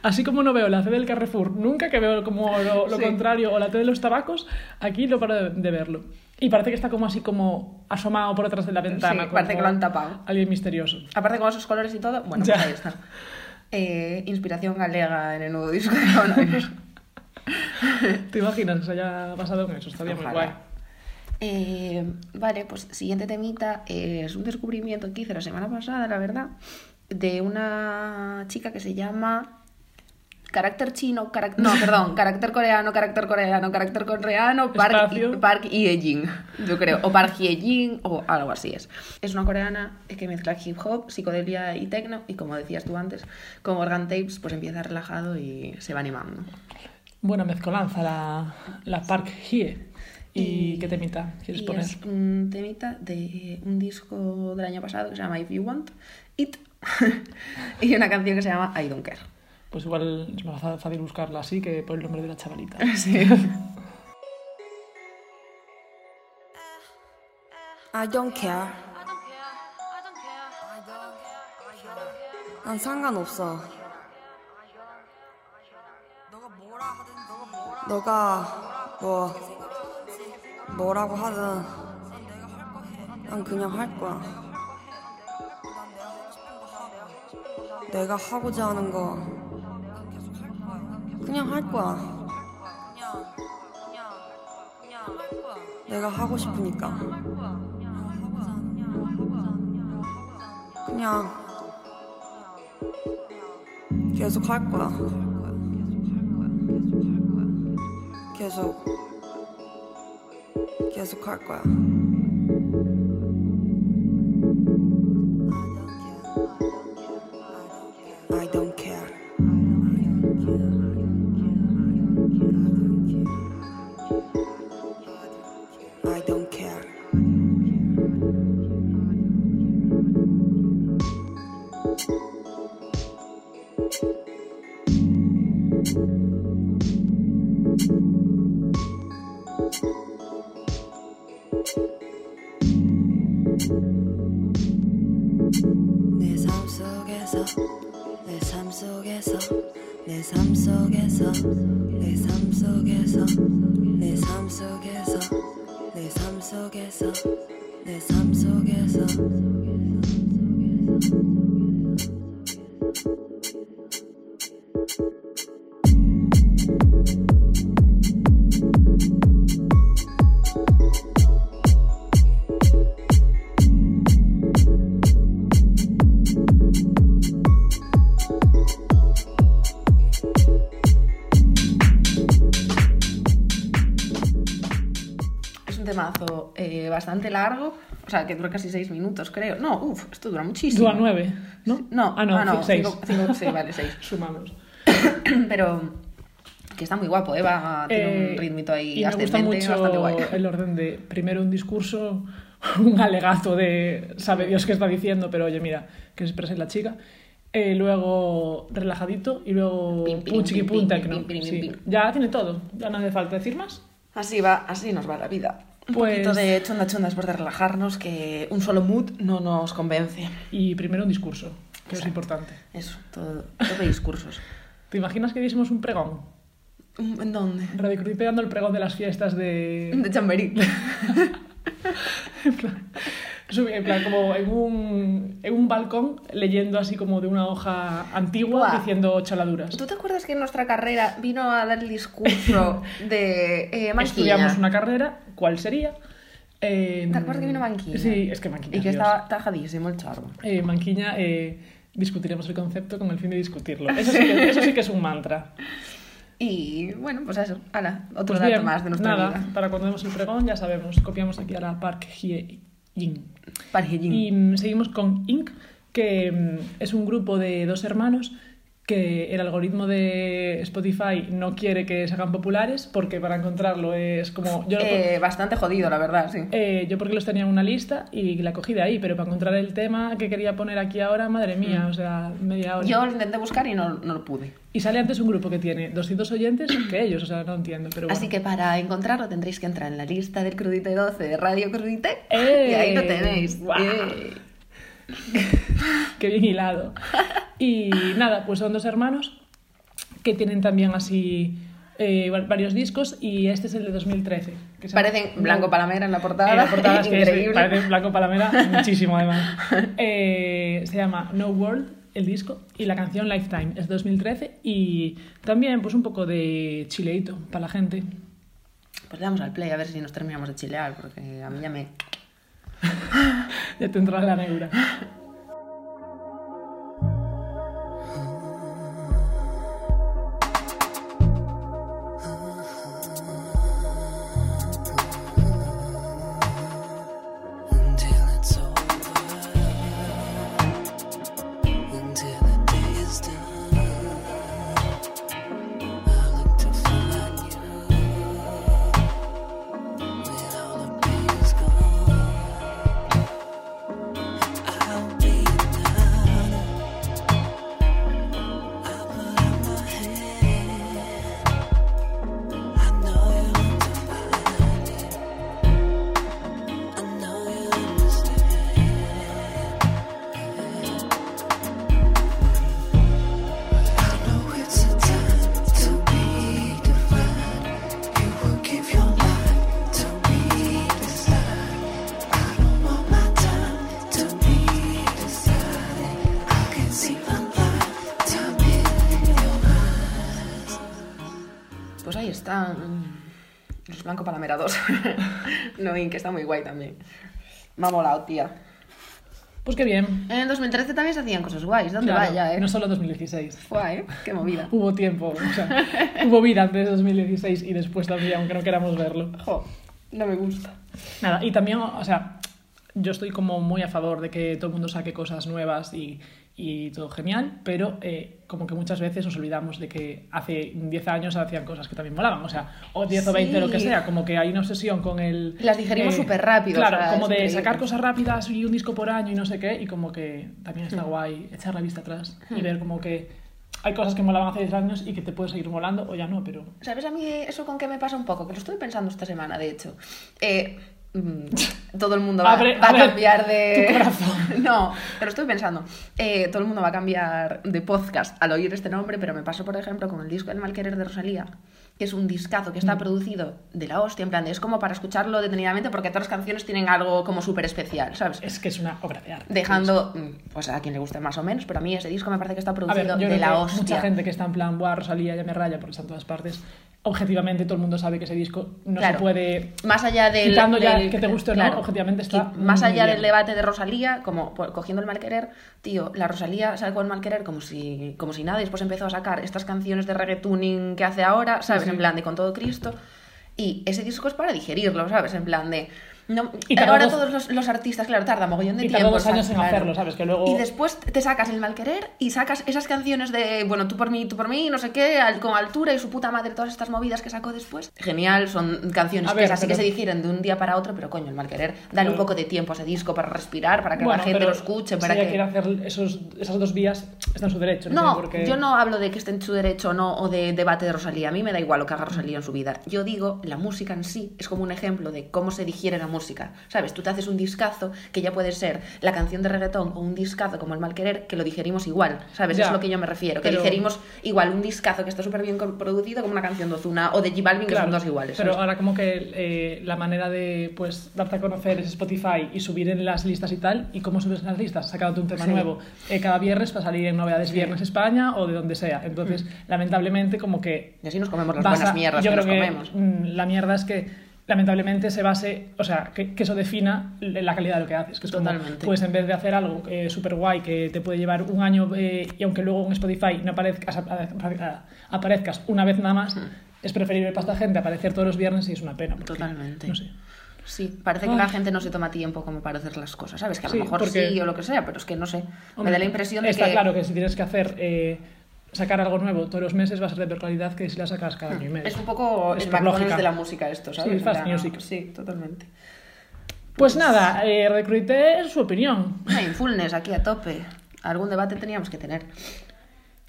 Así como no veo la C del Carrefour, nunca que veo como lo, lo Sí. contrario, o la T de los tabacos, aquí no paro de, de verlo. Y parece que está como así como asomado por detrás de la ventana. Sí, parece que lo han tapado. Alguien misterioso. Aparte con esos colores y todo, bueno, Ya. pues ahí está. Eh, inspiración galega en el nuevo disco de. ¿Te imaginas que se haya basado en eso? Estaría muy Ojalá. guay. Eh, vale, pues siguiente temita eh, es un descubrimiento que hice la semana pasada, la verdad, de una chica que se llama carácter chino, carac- no, perdón, carácter coreano, carácter coreano, carácter coreano, Park, Espacio. Park Hye-jin, yo creo, o Park Hye-jin o algo así es. Es una coreana que mezcla hip hop, psicodelia y techno y como decías tú antes, con Organ Tapes pues empieza relajado y se va animando Buena mezcolanza la, la Park Hye. ¿Y qué temita quieres y poner? es un temita de un disco del año pasado que se llama If You Want It y una canción que se llama I Don't Care. Pues igual es más fa- fácil buscarla así que por el nombre de la chavalita. Sí. I don't care. 난 상관없어. 너가 뭐 뭐라고 하든 난 그냥 할 거야. 내가 하고자 하는 거 그냥 할 거야. 내가 하고 싶으니까. 그냥 계속 할 거야. 계속 계속 할 거야. Bastante largo, o sea, que dura casi seis minutos, creo. No, uff, esto dura muchísimo. Dura nueve, ¿no? No, ah, no, ah, no, seis. cinco- cinco- sí, vale, seis. Sumamos. Pero que está muy guapo, Eva tiene Eh, un ritmito ahí y me gusta ascendente, bastante guay. mucho el orden de primero un discurso, un alegato de sabe Dios qué está diciendo, pero oye, mira, que se exprese la chica. Eh, luego relajadito y luego pim, Sí. Ya tiene todo, ya no hace falta decir más. Así va, así nos va la vida. Un Pues- poquito de chunda chunda después de relajarnos, que un solo mood no nos convence. Y primero un discurso, que es importante. Eso, todo, todo de discursos. ¿Te imaginas que diésemos un pregón? ¿En dónde? Dando el pregón de las fiestas de... De Chamberí. Subí, en plan, como en un, en un balcón, leyendo así como de una hoja antigua, Buah. diciendo chaladuras. ¿Tú te acuerdas que en nuestra carrera vino a dar el discurso de eh? Estudiamos una carrera, ¿cuál sería? Eh, ¿Te acuerdas que vino Manquiña? Sí, es que Manquiña. Y que Dios. estaba tajadísimo el charro. Eh, Manquiña, eh, discutiremos el concepto con el fin de discutirlo. Eso sí que, eso sí que es un mantra. Y bueno, pues eso. Hala, otro Pues dato bien, más de nuestra nada, vida. para cuando demos el pregón, ya sabemos, copiamos aquí a la Park Hye-jin. Parjillín. Y mm, seguimos con Inc., que mm, es un grupo de dos hermanos que el algoritmo de Spotify no quiere que se hagan populares porque para encontrarlo es como... Yo, lo pon- Eh, bastante jodido, la verdad, sí. eh, yo porque los tenía en una lista y la cogí de ahí, pero para encontrar el tema que quería poner aquí ahora, madre mía, o sea, media hora. Mm. Yo lo intenté buscar y no, no lo pude. Y sale antes un grupo que tiene 200 oyentes que ellos, o sea, no entiendo, pero bueno. Así que para encontrarlo tendréis que entrar en la lista del Crudite 12 de Radio Crudite. ¡Eh! Y ahí lo tenéis. ¡Guau! Qué bien hilado. Y nada, pues son dos hermanos que tienen también así eh, va- varios discos y este es el de 2013. Que llama- Parecen Blanco Palamera en la portada. Eh, la portada es Increíble. parece Blanco Palamera muchísimo además. Eh, se llama No World el disco, y la canción Lifetime es de 2013 y también pues un poco de chileito para la gente. Pues le damos al play a ver si nos terminamos de chilear, porque a mí ya me... Ya te entra la negra. Que está muy guay también. Me ha molado, tía. Pues qué bien. En el 2013 también se hacían cosas guays. ¿Dónde Claro, vaya, eh? No solo 2016. Guay, ¿eh? Qué movida. Hubo tiempo, o sea, hubo vida antes de 2016 y después también, aunque no queramos verlo. Jo, no me gusta. Nada, y también, o sea, yo estoy como muy a favor de que todo el mundo saque cosas nuevas y, y todo genial, pero eh, como que muchas veces nos olvidamos de que hace 10 años hacían cosas que también molaban, o sea, o 10 o 20 lo que Sí. sea, como que hay una obsesión con el... Las digerimos súper rápido, Claro, o sea, como de increíble. sacar cosas rápidas y un disco por año y no sé qué, y como que también Hmm. está guay echar la vista atrás y ver como que hay cosas que molaban hace 10 años y que te pueden seguir molando o ya no, pero... ¿Sabes a mí eso con qué me pasa un poco? Que lo estuve pensando esta semana, de hecho. Eh, todo el mundo va, Abre- va a cambiar de... tu corazón. No, pero estoy pensando. Eh, todo el mundo va a cambiar de podcast al oír este nombre, pero me pasó, por ejemplo, con el disco El Malquerer de Rosalía, que es un discazo que está Mm. producido de la hostia, en plan, de- es como para escucharlo detenidamente porque todas las canciones tienen algo como súper especial, ¿sabes? Es que es una obra de arte. Dejando, mm, pues a quien le guste más o menos, pero a mí ese disco me parece que está ver, producido yo de la hostia. mucha gente que está en plan, buah, Rosalía ya me raya porque está en todas partes. Objetivamente todo el mundo sabe que ese disco no Claro. se puede... más allá del, Quitando ya del- que te guste o no, objetivamente está más allá bien. del debate de Rosalía como cogiendo el mal querer tío la Rosalía sacó el mal querer como si como si nada y después empezó a sacar estas canciones de reggaetuning que hace ahora sabes sí. en plan de con todo Cristo y ese disco es para digerirlo sabes en plan de no, Y ahora dos- todos los, los artistas, claro, tarda mogollón de Y tiempo. dos sa- años en claro. hacerlo, ¿sabes? Que luego- Y después te sacas el mal querer y sacas esas canciones de, bueno, tú por mí, tú por mí, no sé qué, al- con altura y su puta madre, todas estas movidas que sacó después. Genial, son canciones A que ver, esas sí que pero- se digieren de un día para otro, pero coño, el mal querer, dale un Pero- poco de tiempo a ese disco para respirar, para que Bueno, la gente pero lo escuche, para si ella que... quiere hacer esos, esas dos vías, está en su derecho. No, sé por qué- yo no hablo de que esté en su derecho o no, o de debate de Rosalía. A mí me da igual lo que haga Rosalía en su vida. Yo digo, la música en sí es como un ejemplo de cómo se digiere la música. ¿Sabes? Tú te haces un discazo que ya puede ser la canción de reggaetón o un discazo como El Mal Querer, que lo digerimos igual. ¿Sabes? Ya, es lo que yo me refiero. Que pero- digerimos igual un discazo que está súper bien producido como una canción de Ozuna o de J Balvin, que son dos iguales. Pero ahora como que eh, la manera de pues darte a conocer es Spotify y subir en las listas y tal, ¿y cómo subes en las listas? Sacándote un tema Sí. nuevo eh, cada viernes para salir en Novedades Viernes España o de donde sea. Entonces, lamentablemente como que... Y así nos comemos las buenas a- mierdas yo que creo nos que comemos. mm, la mierda es que lamentablemente se base, o sea, que, que eso defina la calidad de lo que haces. Que es como, Totalmente. pues en vez de hacer algo eh, súper guay que te puede llevar un año eh, y aunque luego en Spotify no aparezcas, apa- aparezcas una vez nada más, es preferible para esta gente aparecer todos los viernes y es una pena. porque, Totalmente. No sé. Sí, parece que Ay. la gente no se toma tiempo como para hacer las cosas, ¿sabes? Que a lo Sí, mejor porque- sí o lo que sea, pero es que no sé. Hombre, me da la impresión de está que... claro que si tienes que hacer eh, sacar algo nuevo todos los meses va a ser de peor calidad que si la sacas cada año y medio. Es un poco Es el McDonald's de la música esto, ¿sabes? Sí, fast totalmente. Pues nada, eh, recruité su opinión. Mindfulness aquí a tope. Algún debate teníamos que tener.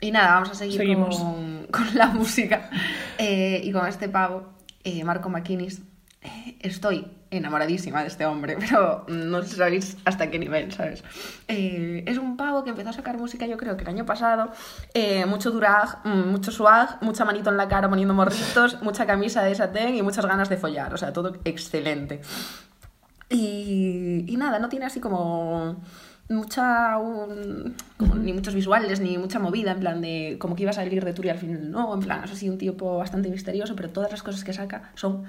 Y nada, vamos a seguir Seguimos. con, con la música. Eh, y con este pavo, eh, Marco McKinnis. Eh, estoy enamoradísima de este hombre, pero no sabéis hasta qué nivel, ¿sabes? Eh, es un pavo que empezó a sacar música yo creo que el año pasado. Eh, mucho durag, mm, mucho swag, mucha manito en la cara poniendo morritos, mucha camisa de satén y muchas ganas de follar. O sea, todo excelente. Y, y nada, no tiene así como mucha un- como ni muchos visuales ni mucha movida en plan de como que iba a salir de Turi al final no en plan es así un tipo bastante misterioso pero todas las cosas que saca son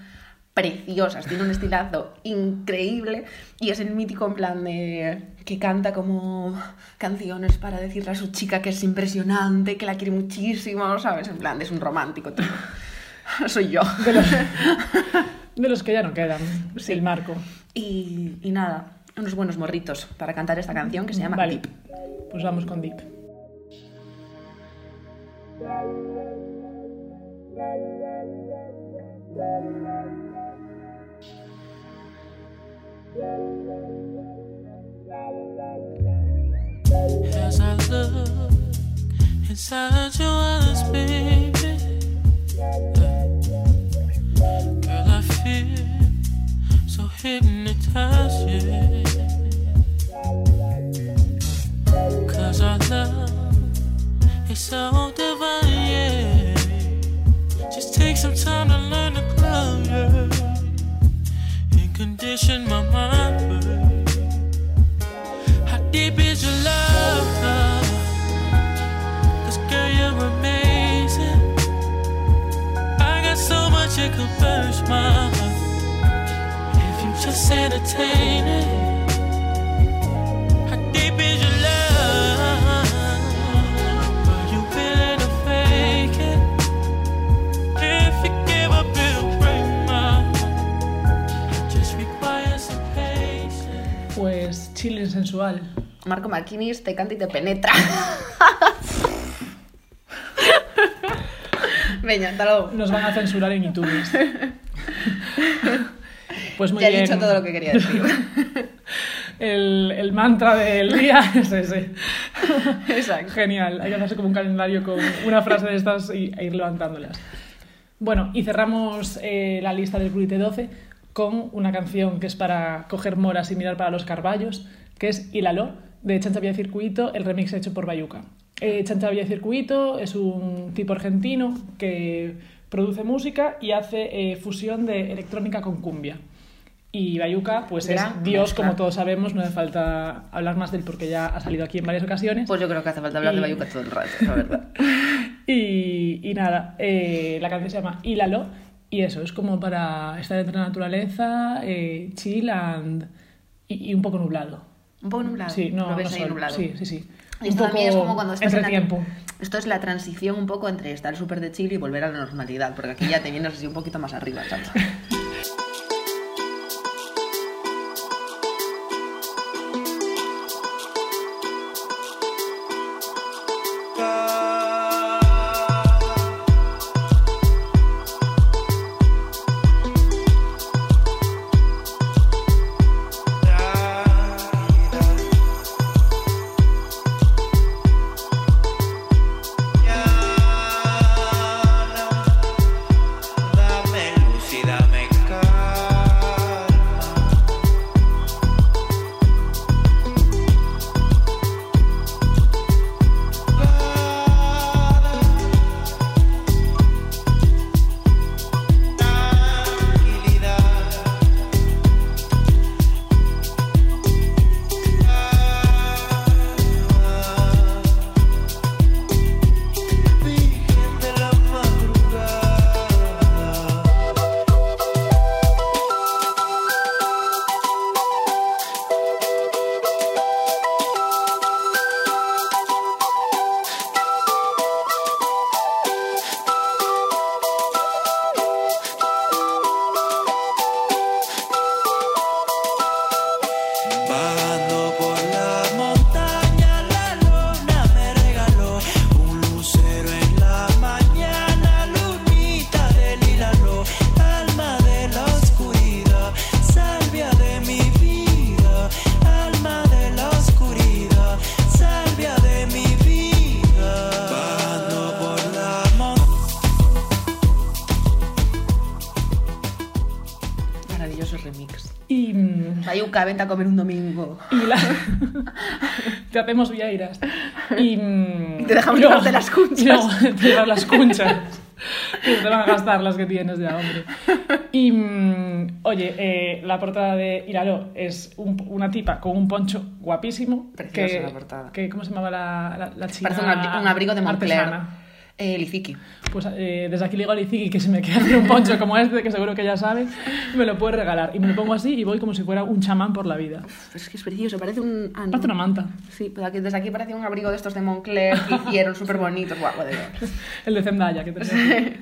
preciosas tiene un estilazo increíble y es el mítico en plan de que canta como canciones para decirle a su chica que es impresionante que la quiere muchísimo sabes en plan de es un romántico tío soy yo De los, de los que ya no quedan, Sí. el marco. y, y nada unos buenos morritos para cantar esta canción que se llama Vale, Deep. pues vamos con Deep. As I look inside your eyes, baby, girl, Marquinis te canta y te penetra. Venga, hasta luego. Nos van a censurar en iTunes. Pues muy ya he bien. dicho todo lo que quería decir. El, el mantra del día es ese. Exacto. Genial. Hay que hacerse como un calendario con una frase de estas y, e ir levantándolas. Bueno, y cerramos eh, la lista del Brute 12 con una canción que es para coger moras y mirar para los carballos, que es Hilalo, de Chancha Vía Circuito, el remix hecho por Bayuca. Eh, Chancha Vía Circuito es un tipo argentino que produce música y hace eh, fusión de electrónica con cumbia. Y Bayuca, pues Gran es Dios, mezcla. como todos sabemos, no hace falta hablar más de él porque ya ha salido aquí en varias ocasiones. Pues yo creo que hace falta hablar de Y- Bayuca todo el rato, la verdad. Y, y nada, eh, la canción se llama Hílalo y eso, es como para estar entre la naturaleza, eh, chill and, y, y un poco nublado. Un poco nublado. Sí, no, Lo ves no ahí sol. nublado. Sí, sí, sí. Y esto un también es como cuando estás en la- entretiempo. Esto es la transición un poco entre estar súper de chill y volver a la normalidad, porque aquí ya te vienes así un poquito más arriba, chacho. Bayuca, vente a comer un domingo. y la... te hacemos vieiras. Y, mm, Te dejamos y llevarte las cunchas. No, te llevas las cunchas. que te van a gastar las que tienes ya, hombre. Y, mm, oye, eh, la portada de Iralo es un- una tipa con un poncho guapísimo. Preciosa que, la portada. que- ¿Cómo se llamaba la, la, la china? Parece un, abri- un abrigo de Montclair. artesana? Eh, Liziki. Pues eh, desde aquí le digo a Liziki que si me hacer un poncho como este, que seguro que ya sabe, me lo puede regalar. Y me lo pongo así y voy como si fuera un chamán por la vida. Es que es precioso, parece un... ah, no. Parece una manta. Sí, aquí- desde aquí parece un abrigo de estos de Montclair que hicieron súper bonitos. Guau, de ver. El de Zendaya que tenemos.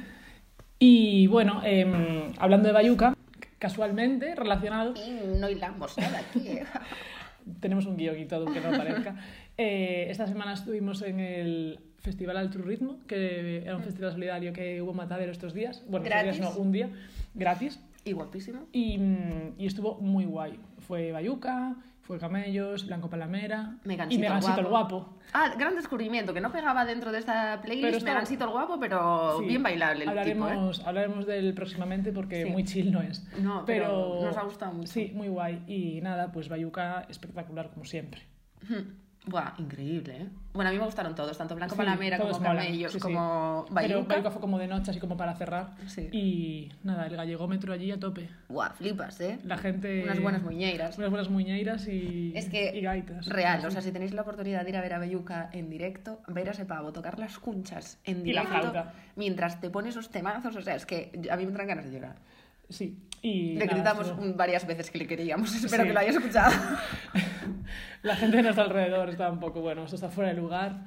Y bueno, em, hablando de Bayuca, casualmente relacionado, Y no hilamos nada aquí. tenemos un guion y todo, aunque no parezca. Eh, esta semana estuvimos en el Festival Altru Ritmo, que era un festival solidario que hubo en Matadero estos días. Bueno, estos días no, un día, gratis. Y guapísimo. Y, mm, y estuvo muy guay. Fue Bayuca, fue Camellos, Blanco Palamera Megancito y Megancito el guapo. guapo. Ah, gran descubrimiento, que no pegaba dentro de esta Pero playlist, está- Megancito el guapo, pero Sí, bien bailable el tipo, ¿eh? hablaremos, Hablaremos del próximamente porque Sí. muy chill no es. No, pero nos ha gustado mucho. Sí, muy guay. Y nada, pues Bayuca espectacular como siempre. Buah, increíble, ¿eh? Bueno, a mí me gustaron todos, tanto Blanco Sí, Palamera como Camellos, sí, sí. como Pero Bayuca. Bayuca fue como de noche, así como para cerrar. Sí. Y nada, el gallegómetro allí a tope. Buah, flipas, ¿eh? La gente... Unas buenas muñeiras. Unas buenas muñeiras y, Es que, y gaitas. real, o sea, si tenéis la oportunidad de ir a ver a Belluca en directo, ver a ese pavo tocar las cunchas en Y la directo, flauta. mientras te pone esos temazos, o sea, es que a mí me entran ganas de llorar. Sí. Y Le nada, gritamos varias veces que le queríamos, espero Sí. que lo hayas escuchado. La gente de nuestro alrededor estaba un poco, bueno, esto está fuera de lugar.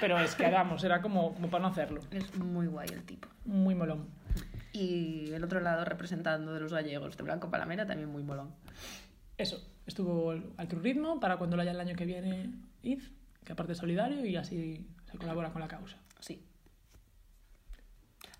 Pero es que, vamos, era como, como para no hacerlo. Es muy guay el tipo. Muy molón. Y el otro lado representando de los gallegos de Blanco Palamera también muy molón. Eso, estuvo al Ritmo para cuando lo haya el año que viene id, que aparte es solidario y así se colabora con la causa. Sí.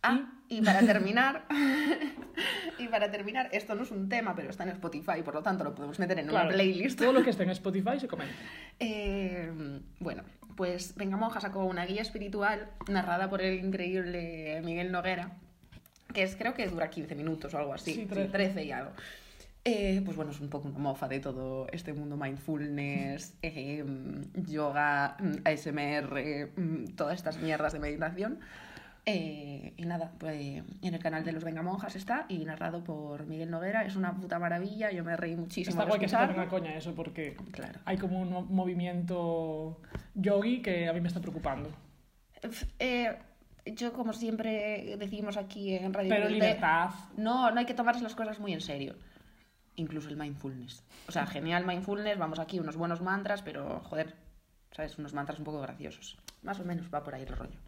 Ah, y para terminar, y para terminar, esto no es un tema, pero está en Spotify, por lo tanto lo podemos meter en Claro, una playlist. Todo lo que esté en Spotify se comenta. Eh, bueno, pues Venga Monja sacó una guía espiritual narrada por el increíble Miguel Noguera, que es creo que dura 15 minutos o algo así, Sí, sí, 13. 13 y algo. Eh, pues bueno, es un poco una mofa de todo este mundo mindfulness, eh, yoga, mm, ASMR, mm, todas estas mierdas de meditación. Eh, y nada, pues en el canal de los Venga Monjas está y narrado por Miguel Noguera. Es una puta maravilla, yo me reí muchísimo. Está guay que se escucharlo. tomen a coña eso porque Claro. hay como un mo- movimiento yogi que a mí me está preocupando. Eh, yo, como siempre decimos aquí en Radio Pero libertad. No, no hay que tomarse las cosas muy en serio. Incluso el mindfulness. O sea, genial mindfulness, vamos aquí, unos buenos mantras, pero joder, ¿sabes? Unos mantras un poco graciosos. Más o menos va por ahí el rollo.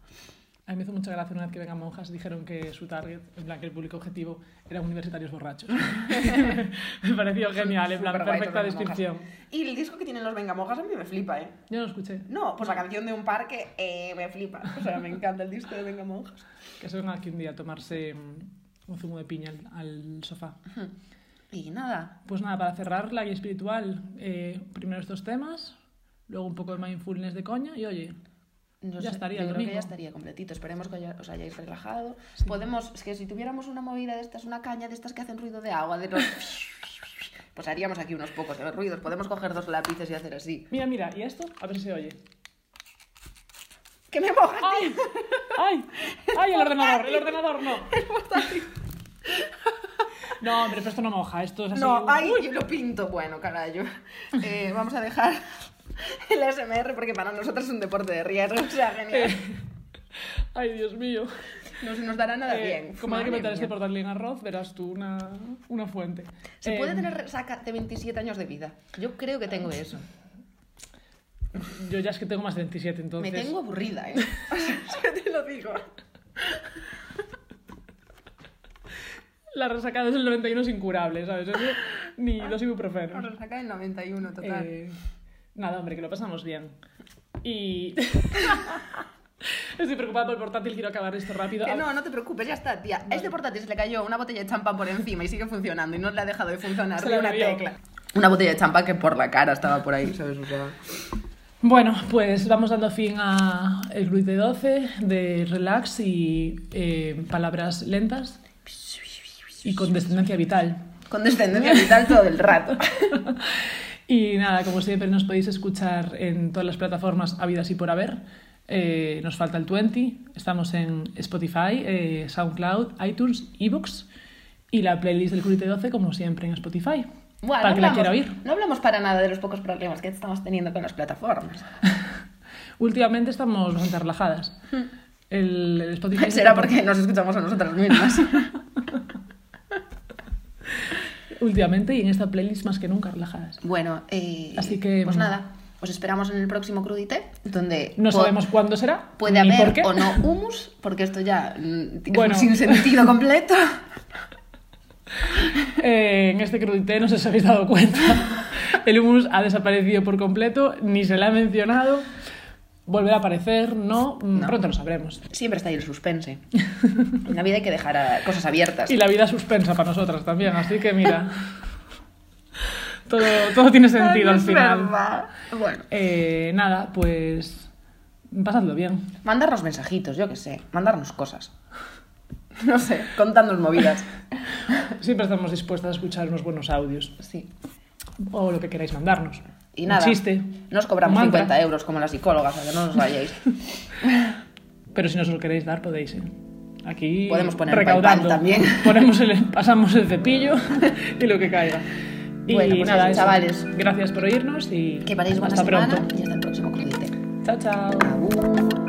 A mí me hizo mucha gracia una vez que vengan monjas dijeron que su target, en plan que el público objetivo, eran universitarios borrachos. me pareció genial, en plan, Superguay, perfecta descripción. Y el disco que tienen los Vengamojas a mí me flipa, ¿eh? Yo no lo escuché. No, pues la canción de un parque eh, me flipa. O sea, me encanta el disco de Vengamonjas. Que se vengan aquí un día a tomarse mm, un zumo de piña al, al sofá. Y nada, Pues nada, para cerrar la guía espiritual, eh, primero estos temas, luego un poco de mindfulness de coña y oye, No Ya estaría yo creo que ya estaría completito. Esperemos que os hayáis relajado. Podemos, es que si tuviéramos una movida de estas, una caña de estas que hacen ruido de agua, de los... Pues haríamos aquí unos pocos de ruidos. Podemos coger dos lápices y hacer así. mira, mira, y esto, a ver si se oye. ¡Que me mojas, ¡Ay! ¡Ay! ¡Ay, el ordenador! ¡El ordenador no! No, hombre, pero esto no moja, esto es así. No, yo lo pinto. Bueno, carajo. Eh, vamos a dejar el ASMR porque para nosotros es un deporte de riesgo. O sea, genial. Ay, Dios mío. No se nos dará nada Eh, bien. como hay que meter este portal en arroz, verás tú una, una fuente. ¿Se Eh, puede tener resaca de 27 años de vida? Yo creo que tengo eso. Yo ya es que tengo más de 27, entonces... Me tengo aburrida, ¿eh? O sea, es que te lo digo. La resacada es el 91 es incurable, ¿sabes? Eso, ni los ibuprofenos. Resaca del 91, total. Eh, nada, hombre, que lo pasamos bien. Y... Estoy preocupada por el portátil, quiero acabar esto rápido. Que no, no te preocupes, ya está, tía. A este portátil se le cayó una botella de champán por encima y sigue funcionando y no le ha dejado de funcionar una tecla. Una botella de champán que por la cara estaba por ahí, ¿sabes? O sea... Bueno, pues vamos dando fin a el Gruit de 12 de relax y eh, palabras lentas y con descendencia vital. Con descendencia vital todo el rato. Y nada, como siempre nos podéis escuchar en todas las plataformas habidas y por haber. Eh, nos falta el 20. Estamos en Spotify, eh, SoundCloud, iTunes, Evox y la playlist del Crudite 12, como siempre, en Spotify. Bueno, para no que la quiera oír. No hablamos para nada de los pocos problemas que estamos teniendo con las plataformas. Últimamente estamos bastante relajadas. El, el Spotify Será porque nos escuchamos a nosotras mismas. Últimamente y en esta playlist más que nunca relajadas. bueno, eh, Así que, Pues nada, os esperamos en el próximo Crudite, donde No sabemos cuándo será. puede haber o no humus, porque esto ya mm, tiene Bueno. un sinsentido completo. Eh, en este crudité no sé si os habéis dado cuenta. El humus ha desaparecido por completo, ni se le ha mencionado. Volverá a aparecer, no, Mm, No. pronto lo sabremos. Siempre está ahí el suspense. En la vida hay que dejar a- cosas abiertas. Y la vida suspensa para nosotras también, así que mira. todo, todo tiene sentido al final. verdad. Bueno, Eh, nada, pues. Pasadlo bien. mandarnos mensajitos, yo qué sé, mandarnos cosas. No sé, contándonos movidas. Siempre estamos dispuestas a escuchar unos buenos audios. Sí. O lo que queráis mandarnos. Y nada, Un chiste. no os cobramos un mantra. 50 euros como las psicólogas, a que no nos vayáis. Pero si nos lo queréis dar, podéis. ¿eh? Aquí Podemos poner recaudando. También. Ponemos el, pasamos el cepillo y lo que caiga. Y Bueno, pues nada, eso, eso. chavales. Gracias por oírnos y Que paréis buena hasta semana pronto. y hasta el próximo crudite. Chao, chao. Agur.